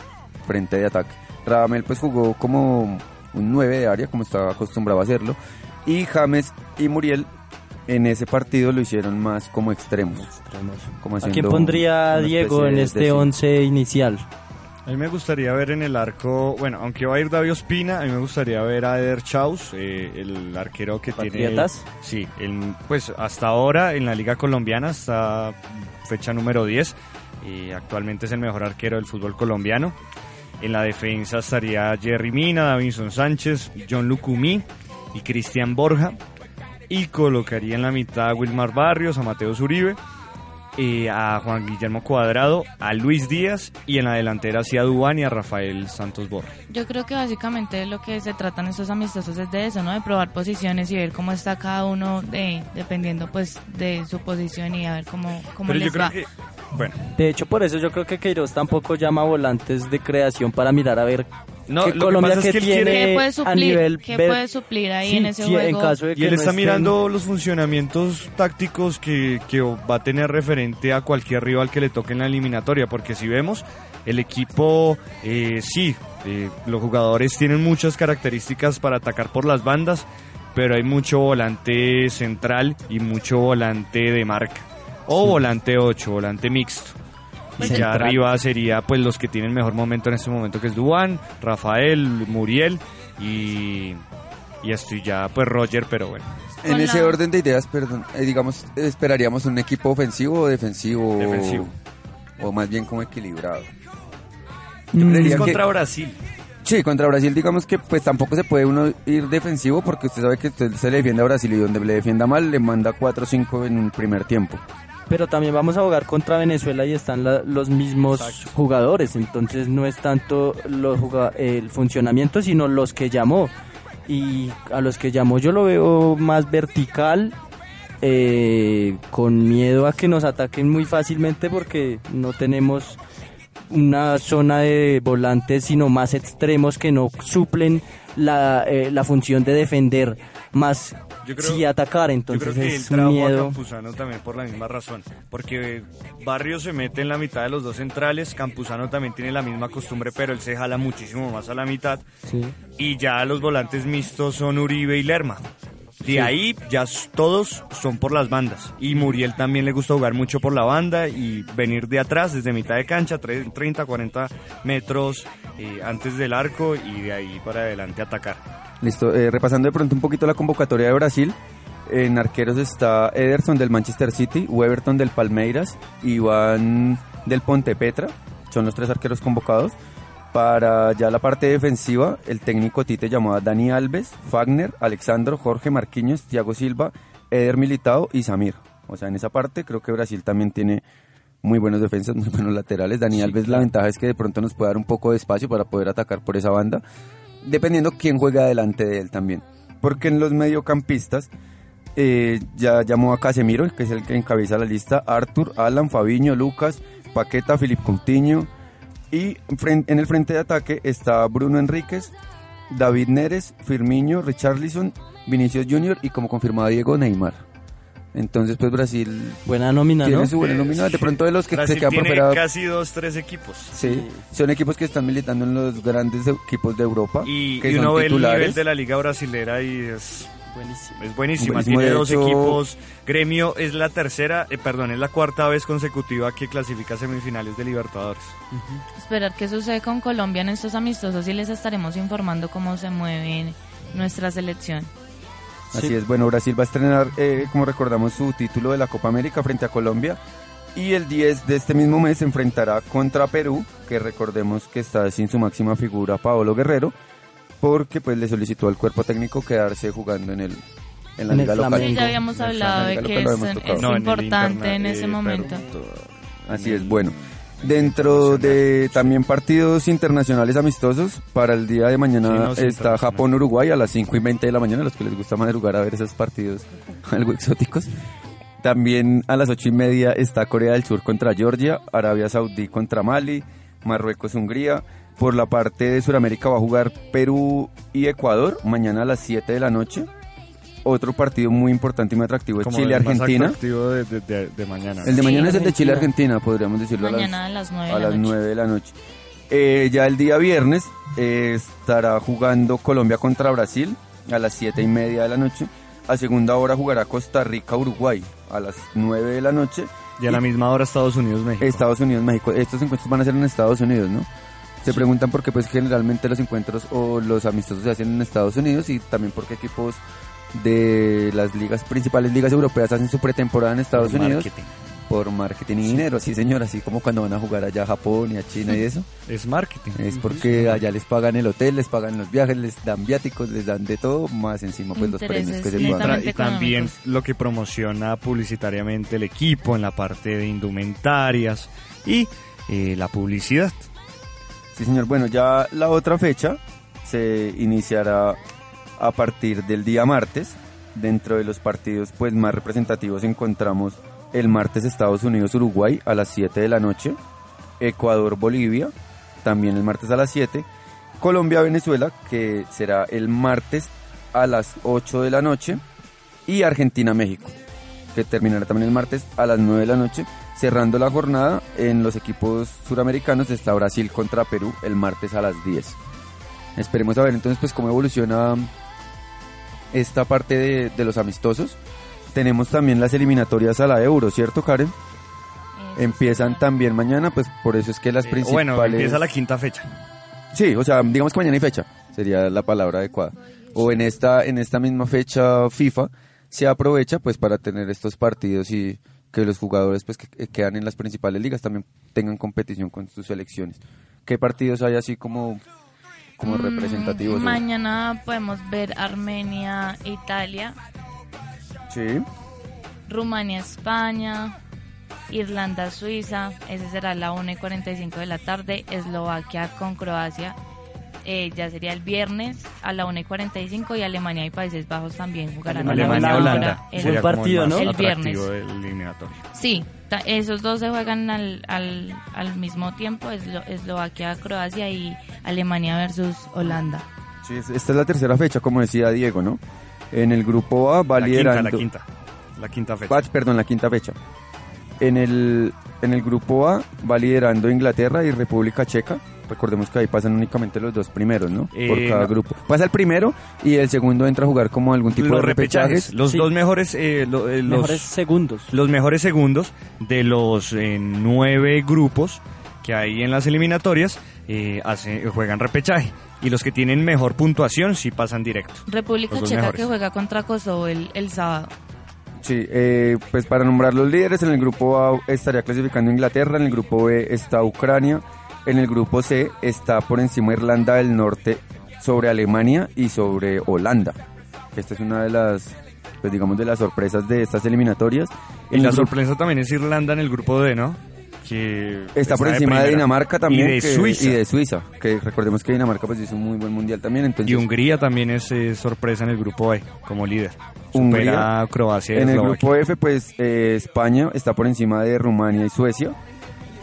frente de ataque. Radamel pues jugó como un 9 de área, como estaba acostumbrado a hacerlo, y James y Muriel en ese partido lo hicieron más como extremos. Como ¿A quién pondría Diego en este de- once inicial? A mí me gustaría ver en el arco, bueno, aunque va a ir David Ospina, a mí me gustaría ver a Eder Chaus, eh, el arquero que ¿Patriotas? tiene... Sí, el- pues hasta ahora en la Liga Colombiana está fecha número 10 y actualmente es el mejor arquero del fútbol colombiano. En la defensa estaría Jerry Mina, Davinson Sánchez, John Lucumí y Cristian Borja. Y colocaría en la mitad a Wilmar Barrios, a Mateo Zuribe, eh, a Juan Guillermo Cuadrado, a Luis Díaz y en la delantera hacia Dubán y a Rafael Santos Borja. Yo creo que básicamente lo que se tratan estos amistosos es de eso, ¿no? De probar posiciones y ver cómo está cada uno de, dependiendo pues de su posición y a ver cómo, cómo Pero les yo creo va. que, bueno, De hecho, por eso yo creo que Queiroz tampoco llama volantes de creación para mirar a ver No, qué lo que pasa es que él tiene quiere- ¿Qué puede a nivel ¿Qué puede suplir ahí Sí, en ese sí, en juego? caso de y él no está estén- mirando los funcionamientos tácticos que, que va a tener referente a cualquier rival que le toque en la eliminatoria, porque si vemos, el equipo, eh, sí, eh, los jugadores tienen muchas características para atacar por las bandas, pero hay mucho volante central y mucho volante de marca, o volante 8, volante mixto. Y ya Central. arriba sería pues los que tienen mejor momento en este momento que es Duan, Rafael, Muriel y, y estoy ya pues Roger, pero bueno. En ese orden de ideas, perdón, eh, digamos, esperaríamos un equipo ofensivo o defensivo. Defensivo. O más bien como equilibrado. Mm, Es que- contra Brasil. Sí, contra Brasil digamos que pues tampoco se puede uno ir defensivo porque usted sabe que usted se le defiende a Brasil y donde le defienda mal le manda 4 o 5 en un primer tiempo. Pero también vamos a jugar contra Venezuela y están la- los mismos Exacto. jugadores, entonces no es tanto los el funcionamiento, sino los que llamó. Y a los que llamó yo lo veo más vertical, eh, con miedo a que nos ataquen muy fácilmente porque no tenemos una zona de volantes, sino más extremos que no suplen la, eh, la función de defender, más Yo creo- sí atacar, Yo entonces creo que es trajo a miedo. Campuzano también por la misma razón, porque Barrio se mete en la mitad de los dos centrales, Campuzano también tiene la misma costumbre, pero él se jala muchísimo más a la mitad, Sí. y ya los volantes mixtos son Uribe y Lerma. De ahí ya todos son por las bandas. Y Muriel también le gusta jugar mucho por la banda y venir de atrás, desde mitad de cancha, tre- 30, 40 metros eh, antes del arco y de ahí para adelante atacar. Listo, eh, repasando de pronto un poquito la convocatoria de Brasil. En arqueros está Ederson del Manchester City, Weberton del Palmeiras, Iván del Ponte Petra, son los tres arqueros convocados. Para ya la parte defensiva, el técnico Tite llamó a Dani Alves, Fagner, Alexandro, Jorge Marquinhos, Thiago Silva, Eder Militao y Samir. O sea, en esa parte creo que Brasil también tiene muy buenos defensas, muy buenos laterales. Dani Alves, la ventaja es que de pronto nos puede dar un poco de espacio para poder atacar por esa banda, dependiendo quién juega delante de él también. Porque en los mediocampistas eh, ya llamó a Casemiro, que es el que encabeza la lista, Arthur, Alan, Fabiño, Lucas, Paqueta, Filip Coutinho. Y en el frente de ataque está Bruno Enríquez, David Neres, Firmino, Richarlison, Vinicius Junior y como confirmado Diego Neymar. Entonces pues Brasil Buena nómina, tiene ¿no? su buena nómina. De pronto de los que Brasil se quedan por tiene fuera... casi dos, tres equipos. Sí, son equipos que están militando en los grandes equipos de Europa. Y, que y son uno ve el nivel de la liga brasilera y es Buenísimo. Es buenísima, Buenísimo, tiene de dos hecho- equipos. Gremio es la tercera, eh, perdón, es la cuarta vez consecutiva que clasifica a semifinales de Libertadores. Esperar qué sucede con Colombia en estos amistosos y les estaremos informando cómo se mueve nuestra selección. Así Sí. es, bueno, Brasil va a estrenar, eh, como recordamos, su título de la Copa América frente a Colombia. Y el 10 de este mismo mes se enfrentará contra Perú, que recordemos que está sin su máxima figura, Paolo Guerrero, porque pues le solicitó al cuerpo técnico quedarse jugando en el en la En liga local. Sí, ya habíamos En hablado de que es, No, en importante interna- en ese eh, momento. Así es, bueno. Dentro de también partidos internacionales amistosos, para el día de mañana Sí, no, sí, está. Japón-Uruguay a las 5 y 20 de la mañana, a los que les gusta madrugar a ver esos partidos algo exóticos. También a las 8 y media está Corea del Sur contra Georgia, Arabia Saudí contra Mali, Marruecos-Hungría. Por la parte de Sudamérica va a jugar Perú y Ecuador mañana a las 7 de la noche. Otro partido muy importante y muy atractivo es Como el más Chile-Argentina. atractivo de, de- de- de mañana. El de Sí, mañana es el de Argentina. Chile-Argentina, podríamos decirlo Mañana a las nueve a de la las noche. 9 de la noche. Eh, ya el día viernes eh, estará jugando Colombia contra Brasil a las 7 y media de la noche. A segunda hora jugará Costa Rica-Uruguay a las 9 de la noche. Y a la misma hora Estados Unidos-México. Estados Unidos-México. Estos encuentros van a ser en Estados Unidos, ¿no? Se preguntan por qué pues generalmente los encuentros o los amistosos se hacen en Estados Unidos y también porque equipos de las ligas principales ligas europeas hacen su pretemporada en Estados Por Unidos marketing. por marketing y dinero, sí señor, así como cuando van a jugar allá a Japón y a China y eso. Es marketing. Es porque allá les pagan el hotel, les pagan los viajes, les dan viáticos, les dan de todo, más encima pues los premios que se pagan. y también lo que promociona publicitariamente el equipo en la parte de indumentarias y eh, la publicidad. Sí, señor. Bueno, ya la otra fecha se iniciará a partir del día martes. Dentro de los partidos pues más representativos encontramos el martes Estados Unidos-Uruguay a las 7 de la noche, Ecuador-Bolivia también el martes a las 7, Colombia-Venezuela que será el martes a las 8 de la noche y Argentina-México que terminará también el martes a las 9 de la noche. Cerrando la jornada en los equipos suramericanos está Brasil contra Perú el martes a las 10. Esperemos a ver entonces pues cómo evoluciona esta parte de, de los amistosos. Tenemos también las eliminatorias a la Euro, ¿cierto Karen? Empiezan también mañana, pues por eso es que las Eh, principales... Bueno, empieza la quinta fecha. Sí, o sea, digamos que mañana hay fecha, sería la palabra adecuada. O en esta, en esta misma fecha FIFA se aprovecha pues para tener estos partidos y que los jugadores pues que que quedan en las principales ligas también tengan competición con sus selecciones. ¿Qué partidos hay así como, como representativos? o- Mm, Mañana podemos ver Armenia, Italia, Sí. Rumania, España, Irlanda, Suiza. Ese será la 1 y 45 de la tarde. Eslovaquia con Croacia. Eh, ya sería el viernes a la 1 y 45 y Alemania y Países Bajos también jugarán a la hora el, Sería como el viernes. eliminatorio. Sí, ta- esos dos se juegan al, al, al mismo tiempo, Eslo- Eslovaquia, Croacia y Alemania versus Holanda. Sí, es- esta es la tercera fecha, como decía Diego, ¿no? En el grupo A va La quinta, liderando... la quinta. La quinta fecha. Perdón, la quinta fecha. En el, en el grupo A va liderando Inglaterra y República Checa. Recordemos que ahí pasan únicamente los dos primeros, ¿no? Eh, Por cada no. grupo. Pasa el primero y el segundo entra a jugar como algún tipo los de repechajes. Los dos mejores, eh, lo- eh, los Mejores segundos. Los mejores segundos de los eh, nueve grupos que hay en las eliminatorias eh, hace- juegan repechaje. Y los que tienen mejor puntuación sí pasan directo. República Checa mejores. que juega contra Kosovo el, el sábado. Sí, eh, pues para nombrar los líderes, en el grupo A estaría clasificando Inglaterra, en el grupo B está Ucrania, en el grupo C está por encima Irlanda del Norte sobre Alemania y sobre Holanda. Esta es una de las, pues digamos, de las sorpresas de estas eliminatorias. Y En la sorpresa también es Irlanda en el grupo D, ¿no? Que Está por encima de primera. Dinamarca también. Y de que- Suiza. Y de Suiza, que recordemos que Dinamarca pues hizo un muy buen mundial también. Entonces, Y Hungría también es eh, sorpresa en el grupo E como líder. Hungría. Supera a Croacia y En el grupo F, pues eh, España está por encima de Rumania y Suecia,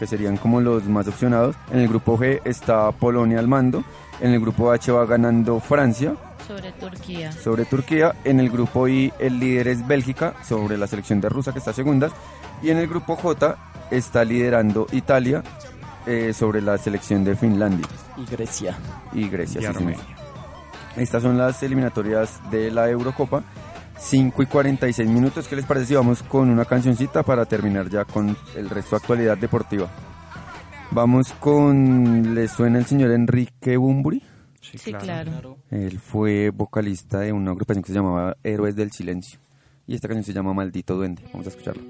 que serían como los más opcionados. En el grupo G está Polonia al mando. En el grupo H va ganando Francia Sobre Turquía. sobre Turquía. En el grupo I el líder es Bélgica sobre la selección de Rusia que está segunda. Y en el grupo J está liderando Italia eh, sobre la selección de Finlandia. Y Grecia. Y Grecia, Y sí, Armenia. Estas son las eliminatorias de la Eurocopa. 5 y 46 minutos. ¿Qué les parece si vamos con una cancioncita para terminar ya con el resto de actualidad deportiva? Vamos con. ¿Le suena el señor Enrique Bumburi? Sí, claro. Él fue vocalista de una agrupación que se llamaba Héroes del Silencio. Y esta canción se llama Maldito Duende. Vamos a escucharla.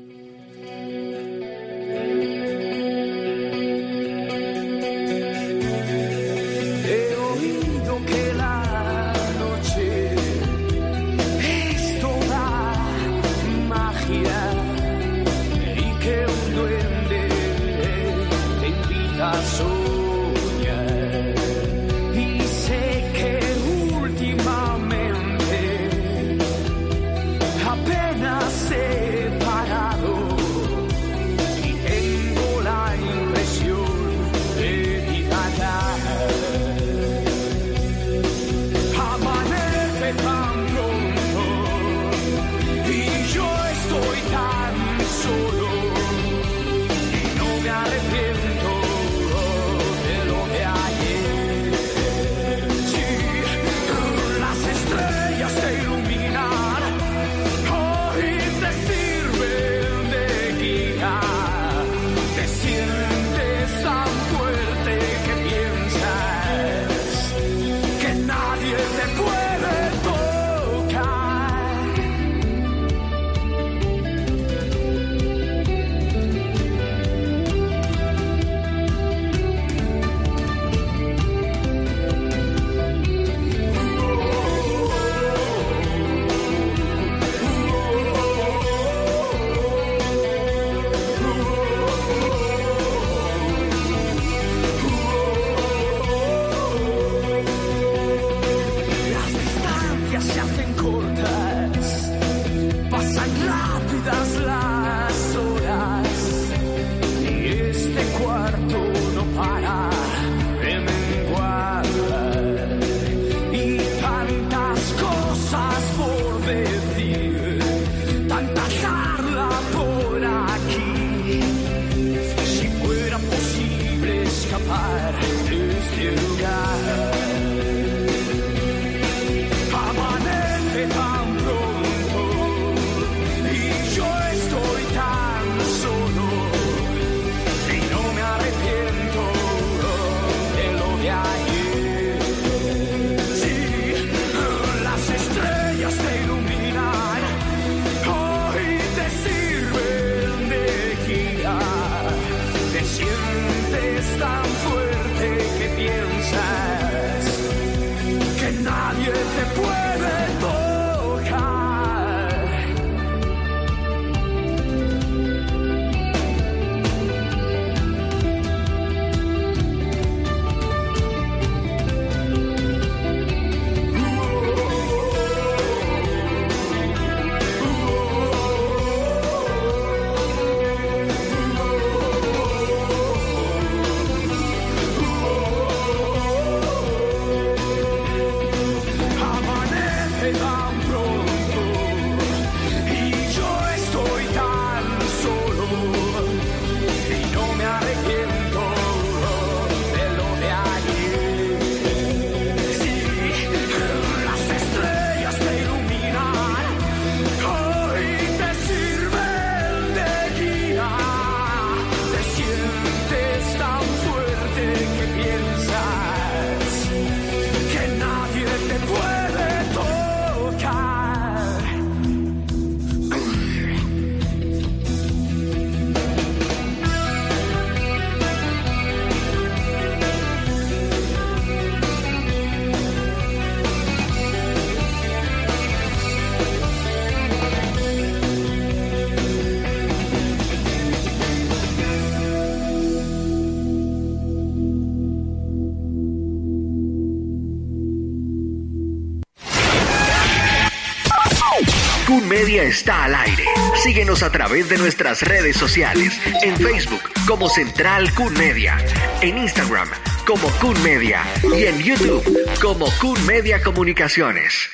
Media está al aire. Síguenos a través de nuestras redes sociales. En Facebook como Central Kun Media. En Instagram como Kun Media. Y en YouTube como Kun Media Comunicaciones.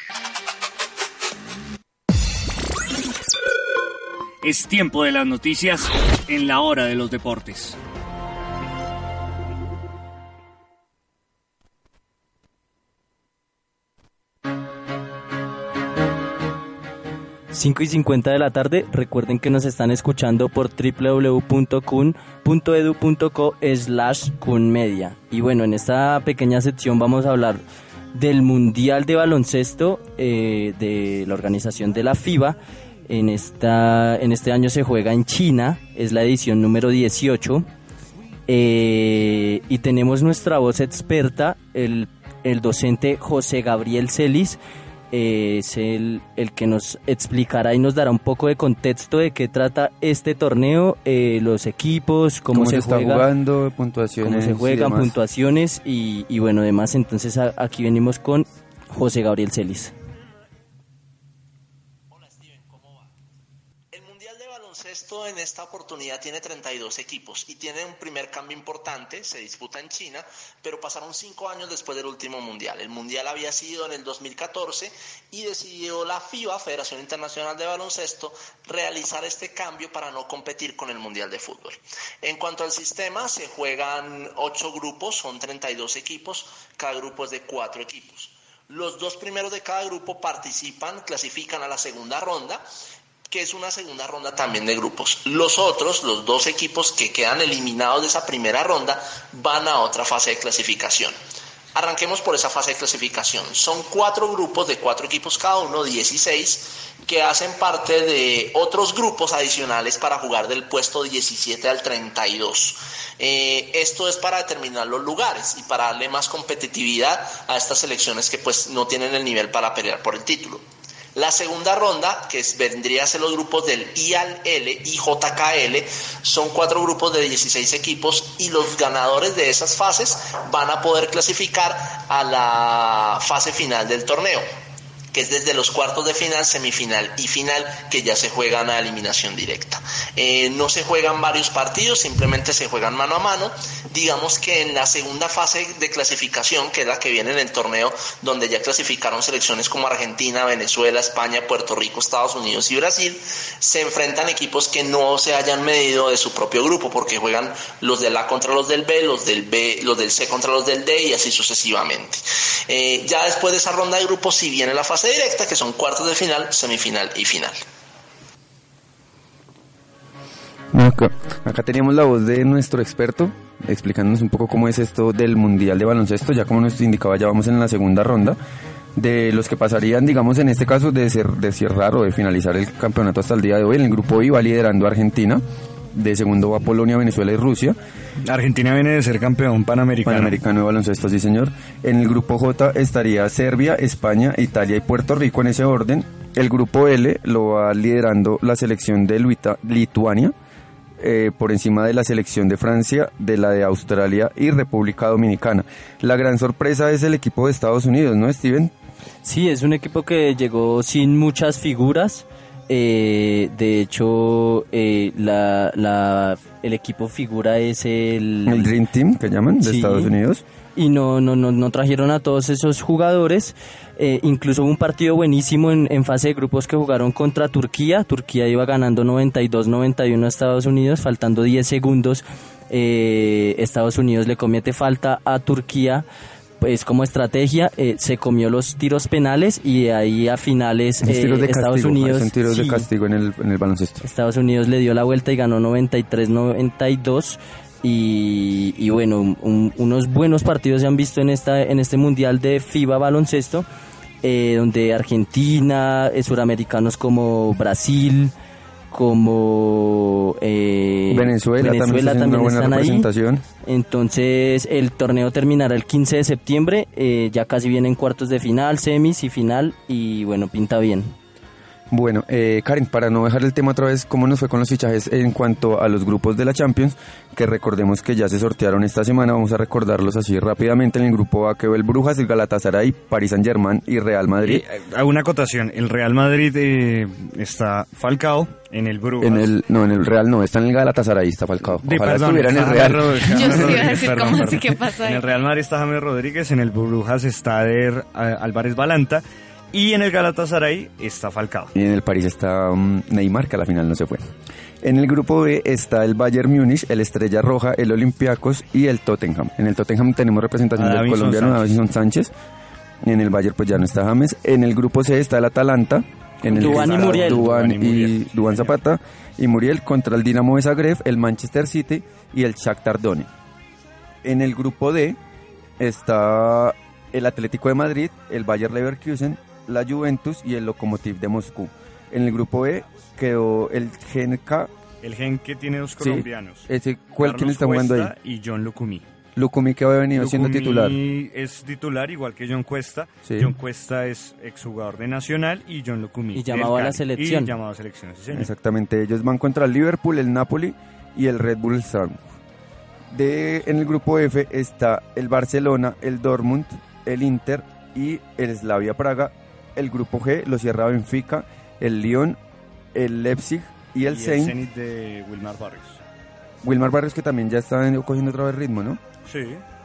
Es tiempo de las noticias en la hora de los deportes. Cinco y 50 de la tarde, recuerden que nos están escuchando por www.kun.edu.co slash kunmedia. Y bueno, en esta pequeña sección vamos a hablar del Mundial de Baloncesto eh, de la organización de la FIBA. En, esta, en este año se juega en China, es la edición número 18. Eh, y tenemos nuestra voz experta, el, el docente José Gabriel Celis, es el, el que nos explicará y nos dará un poco de contexto de qué trata este torneo, eh, los equipos, cómo, cómo se, se, está juega, jugando, puntuaciones. cómo se y juegan, demás. puntuaciones y, y bueno, además entonces a- aquí venimos con José Gabriel Celis. El Mundial de Baloncesto en esta oportunidad tiene 32 equipos y tiene un primer cambio importante, se disputa en China, pero pasaron cinco años después del último Mundial. El Mundial había sido en el 2014 y decidió la FIBA, Federación Internacional de Baloncesto, realizar este cambio para no competir con el Mundial de Fútbol. En cuanto al sistema, se juegan ocho grupos, son 32 equipos, cada grupo es de cuatro equipos. Los dos primeros de cada grupo participan, clasifican a la segunda ronda que es una segunda ronda también de grupos. Los otros, los dos equipos que quedan eliminados de esa primera ronda, van a otra fase de clasificación. Arranquemos por esa fase de clasificación. Son cuatro grupos de cuatro equipos cada uno, 16, que hacen parte de otros grupos adicionales para jugar del puesto 17 al 32. Eh, esto es para determinar los lugares y para darle más competitividad a estas selecciones que pues no tienen el nivel para pelear por el título. La segunda ronda, que vendría a ser los grupos del IAL y JKL, son cuatro grupos de 16 equipos y los ganadores de esas fases van a poder clasificar a la fase final del torneo. Que es desde los cuartos de final, semifinal y final, que ya se juegan a eliminación directa. Eh, no se juegan varios partidos, simplemente se juegan mano a mano. Digamos que en la segunda fase de clasificación, que es la que viene en el torneo, donde ya clasificaron selecciones como Argentina, Venezuela, España, Puerto Rico, Estados Unidos y Brasil, se enfrentan equipos que no se hayan medido de su propio grupo, porque juegan los del A contra los del B, los del B, los del C contra los del D y así sucesivamente. Eh, ya después de esa ronda de grupos, si viene la fase directa, que son cuartos de final, semifinal y final. Acá, acá teníamos la voz de nuestro experto explicándonos un poco cómo es esto del Mundial de Baloncesto. Ya como nos indicaba, ya vamos en la segunda ronda de los que pasarían, digamos, en este caso de, ser, de cerrar o de finalizar el campeonato hasta el día de hoy. En el grupo I va liderando Argentina, de segundo va Polonia, Venezuela y Rusia. Argentina viene de ser campeón panamericano. Panamericano de baloncesto, sí señor. En el grupo J estaría Serbia, España, Italia y Puerto Rico en ese orden. El grupo L lo va liderando la selección de Luita- Lituania, eh, por encima de la selección de Francia, de la de Australia y República Dominicana. La gran sorpresa es el equipo de Estados Unidos, ¿no, Steven? Sí, es un equipo que llegó sin muchas figuras. Eh, de hecho, eh, la, la- el equipo figura es el... El Dream Team, que llaman, de Sí. Estados Unidos. Y no, no, no, no trajeron a todos esos jugadores. Eh, incluso hubo un partido buenísimo en, en fase de grupos que jugaron contra Turquía. Turquía iba ganando 92-91 a Estados Unidos, faltando 10 segundos. Eh, Estados Unidos le comete falta a Turquía. Pues como estrategia eh, se comió los tiros penales y de ahí a finales Esos eh, tiros de Estados castigo, Unidos son tiros de sí, castigo en el, en el baloncesto. Estados Unidos le dio la vuelta y ganó 93-92 y, y bueno, un- unos buenos partidos se han visto en esta en este mundial de FIBA baloncesto, eh, donde Argentina, eh, suramericanos como Brasil, como eh, Venezuela también están ahí. Entonces el torneo terminará el 15 de septiembre, eh, ya casi vienen cuartos de final, semis y final y bueno, pinta bien. Bueno, eh, Karen, para no dejar el tema otra vez, ¿cómo nos fue con los fichajes en cuanto a los grupos de la Champions? Que recordemos que ya se sortearon esta semana, vamos a recordarlos así rápidamente. En el grupo A quedó el Brujas, el Galatasaray, Paris Saint Germain y Real Madrid. Eh, hago una acotación. El Real Madrid eh, está Falcao en el Brujas. En el, no, en el Real no, está en el Galatasaray, está Falcao. De- Ojalá perdón, estuviera en el Real. Rodríguez, Yo James sí iba a decir, perdón, ¿cómo así? ¿Qué pasa ahí? En el Real Madrid está James Rodríguez, en el Brujas está Eder eh, Álvarez Balanta y en el Galatasaray está Falcao. Y en el París está um, Neymar, que a la final no se fue. En el grupo B está el Bayern Múnich, el Estrella Roja, el Olympiacos y el Tottenham. En el Tottenham tenemos representación del colombiano Sánchez. Davison Sánchez. En el Bayern pues ya no está James. En el grupo C está el Atalanta. En el Duván que y Muriel. Duván Duván y y, Muriel. Duván Zapata y Muriel contra el Dinamo de Zagreb, el Manchester City y el Shakhtar Donetsk. En el grupo D está el Atlético de Madrid, el Bayer Leverkusen, la Juventus y el Lokomotiv de Moscú. En el grupo E quedó el GNK, El gen que tiene dos Sí, colombianos. ese, ¿cuál quién está jugando ahí? Y John Lucumí. Lukumi que había venido siendo Lucumí titular. es titular igual que John Cuesta. Sí. John Cuesta es exjugador de Nacional y John Lucumí. Y llamado a la selección. Y llamado a selección, sí, señor. Exactamente, ellos van contra el Liverpool, el Napoli y el Red Bull Salzburg. De, en el grupo F está el Barcelona, el Dortmund, el Inter y el Slavia Praga. El grupo G lo cierra Benfica, el Lyon, el Leipzig y el y Saint. Zenit de Wilmar Barrios. Wilmar Barrios que también ya está cogiendo otra vez ritmo, ¿no? Sí,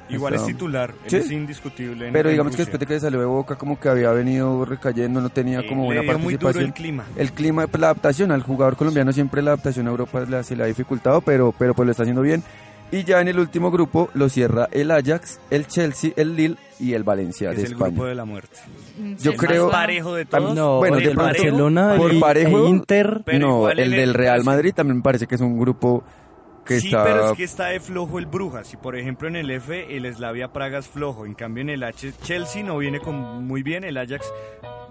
igual Está- es titular, Sí. es indiscutible. Pero digamos que Rusia. después de que salió de Boca como que había venido recayendo, no tenía Eh, como le buena dio muy duro participación. el clima. El clima, pues, la adaptación al jugador colombiano siempre la adaptación a Europa le- se le ha dificultado, pero, pero pues lo está haciendo bien. Y ya en el último grupo lo cierra el Ajax, el Chelsea, el Lille y el Valencia es de el España. grupo de la muerte. Yo ¿El creo más parejo de todos? No, bueno, el de Barcelona por y- parejo, e Inter. Pero no, el del el- Real Madrid también me parece que es un grupo que sí, está pero es que está de flojo el Brujas. Y por ejemplo en el F el Slavia Praga es flojo. En cambio en el H Chelsea no viene con muy bien. El Ajax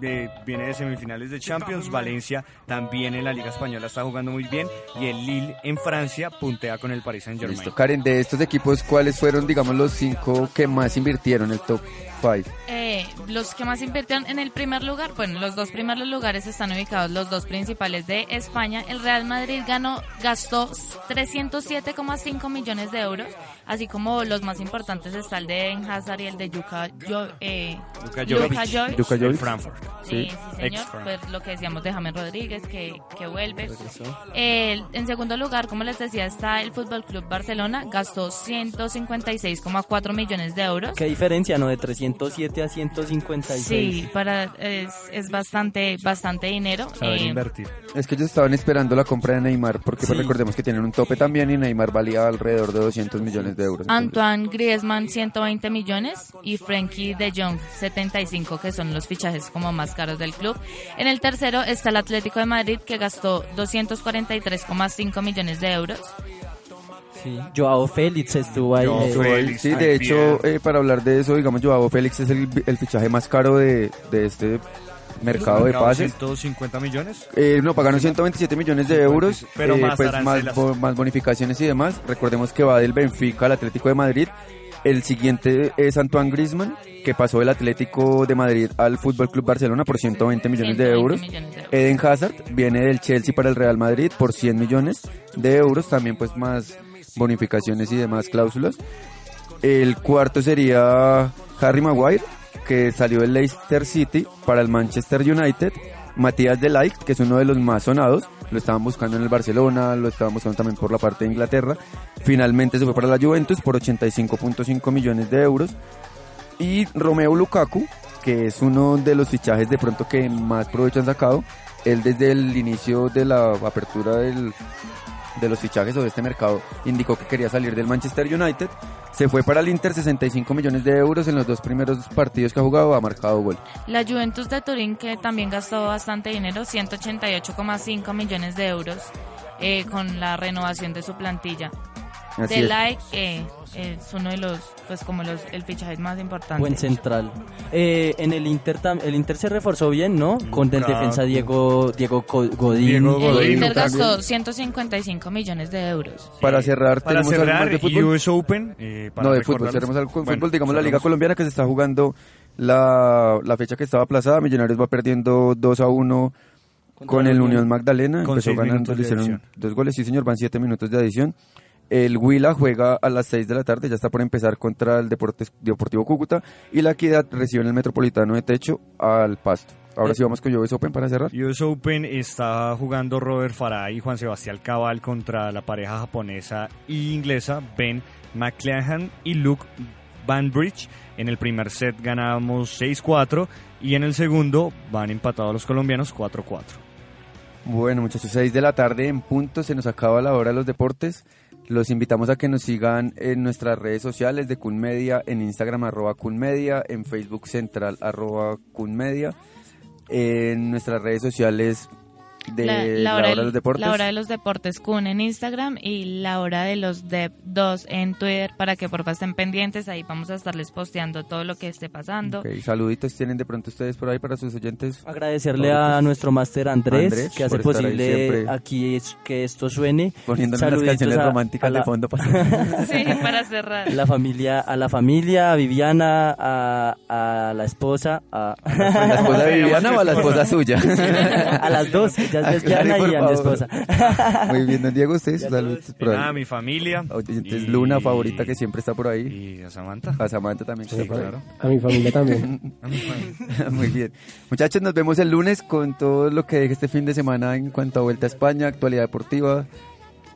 eh, viene de semifinales de Champions. Valencia también en la Liga Española está jugando muy bien. Y el Lille en Francia puntea con el Paris Saint Germain. Listo. Karen, de estos equipos, ¿cuáles fueron, digamos, los cinco que más invirtieron el top 5? Eh, los que más invirtieron en el primer lugar, bueno, los dos primeros lugares están ubicados los dos principales de España. El Real Madrid ganó, gastó 307,5 millones de euros, así como los más importantes está el de Hazard y el de Yuka, Yo- eh, Luka Luka Jovic. Jovic. Luka Jovic. En Frankfurt. Sí, sí, señor. Pues lo que decíamos de James Rodríguez, que, que vuelve. El- en segundo lugar, como les decía, está el Fútbol Club Barcelona, gastó 156,4 millones de euros. Qué diferencia, ¿no? De 307 a 156. Sí, para, es, es bastante, bastante dinero. Saber Eh, invertir. Es que ellos estaban esperando la compra de Neymar, porque pues, Sí. recordemos que tienen un tope también y Neymar valía alrededor de 200 millones de euros. Entonces, Antoine Griezmann 120 millones y Frankie de Jong 75 que son los fichajes como más caros del club. En el tercero está el Atlético de Madrid que gastó 243,5 millones de euros. Sí. Joao Félix estuvo ahí. Joao Félix. Sí, de hecho, eh, para hablar de eso, digamos, Joao Félix es el, el fichaje más caro de, de este mercado de pases. 150 millones. Eh, no, pagaron 127 millones de euros, Pero eh, más pues más, bo- más bonificaciones y demás. Recordemos que va del Benfica al Atlético de Madrid. El siguiente es Antoine Griezmann, que pasó del Atlético de Madrid al Fútbol Club Barcelona por 120 millones de 120 euros. Eden Hazard viene del Chelsea para el Real Madrid por 100 millones de euros, también pues más bonificaciones y demás cláusulas. El cuarto sería Harry Maguire, que salió del Leicester City para el Manchester United. Matías de Ligt, que es uno de los más sonados, lo estaban buscando en el Barcelona, lo estaban buscando también por la parte de Inglaterra. Finalmente se fue para la Juventus por 85.5 millones de euros. Y Romeo Lukaku, que es uno de los fichajes de pronto que más provecho han sacado. Él desde el inicio de la apertura del, de los fichajes o de este mercado indicó que quería salir del Manchester United. Se fue para el Inter 65 millones de euros en los dos primeros partidos que ha jugado, ha marcado gol. La Juventus de Turín, que también gastó bastante dinero, 188,5 millones de euros eh, con la renovación de su plantilla. Así de es. Like eh, es uno de los, pues como los, el fichaje más importante. Buen central. Eh, en el Inter el Inter se reforzó bien, ¿no? Con el defensa Diego Diego Godín. Diego El Godín, Inter Lukaku. gastó 155 millones de euros. Para cerrar, Para tenemos algo cerrar, de fútbol. US Open. eh, para no, de fútbol. Cerremos algo con Bueno, fútbol. Digamos la Liga. Colombiana que se está jugando la, la fecha que estaba aplazada. Millonarios va perdiendo 2 a 1 con el Unión Magdalena. Con Empezó ganando, le hicieron dos goles. Sí, señor, van 7 minutos de adición. El Huila juega a las 6 de la tarde, ya está por empezar contra el Deportes, Deportivo Cúcuta. Y la Equidad recibe en el Metropolitano de Techo al Pasto. Ahora sí vamos con US Open para cerrar. US Open está jugando Robert Farah y Juan Sebastián Cabal contra la pareja japonesa e inglesa Ben McClellan y Luke Banbridge. En el primer set ganamos 6-4 y en el segundo van empatados los colombianos 4-4. Bueno, muchachos, 6 de la tarde en punto, se nos acaba la hora de los deportes. Los invitamos a que nos sigan en nuestras redes sociales de Cunmedia, en Instagram arroba Cunmedia, en Facebook Central arroba Cunmedia, en nuestras redes sociales de la, hora, del- de los deportes. La hora de los deportes Kun en Instagram y la hora de los Dep 2 en Twitter para que porfa estén pendientes. Ahí vamos a estarles posteando todo lo que esté pasando. Ok, saluditos tienen de pronto ustedes por ahí para sus oyentes. Agradecerle a nuestro máster Andrés, Andrés, que hace posible aquí es- que esto suene. Las Saluditos canciones a- románticas a la- de fondo. para- Sí, para cerrar. La familia, a la familia, a Viviana, a, a la esposa, a ¿La esposa de Viviana o a la esposa suya? a las dos, es por y a mi esposa. Muy bien, don Diego, ustedes saludos por Y ahí. nada, mi familia. Oyentes, y- Luna favorita que siempre está por ahí. Y a Samantha. A Samantha también. Sí, claro. A mi familia también. A mi familia. Muy bien. Muchachos, nos vemos el lunes con todo lo que deje este fin de semana en cuanto a Vuelta a España, actualidad deportiva.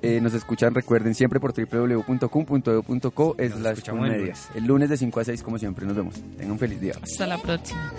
Eh, nos escuchan, recuerden, siempre por www.cum.edu.co el Cunmedia. lunes. El lunes de 5 a 6, como siempre. Nos vemos. Tengan un feliz día. Hasta la próxima.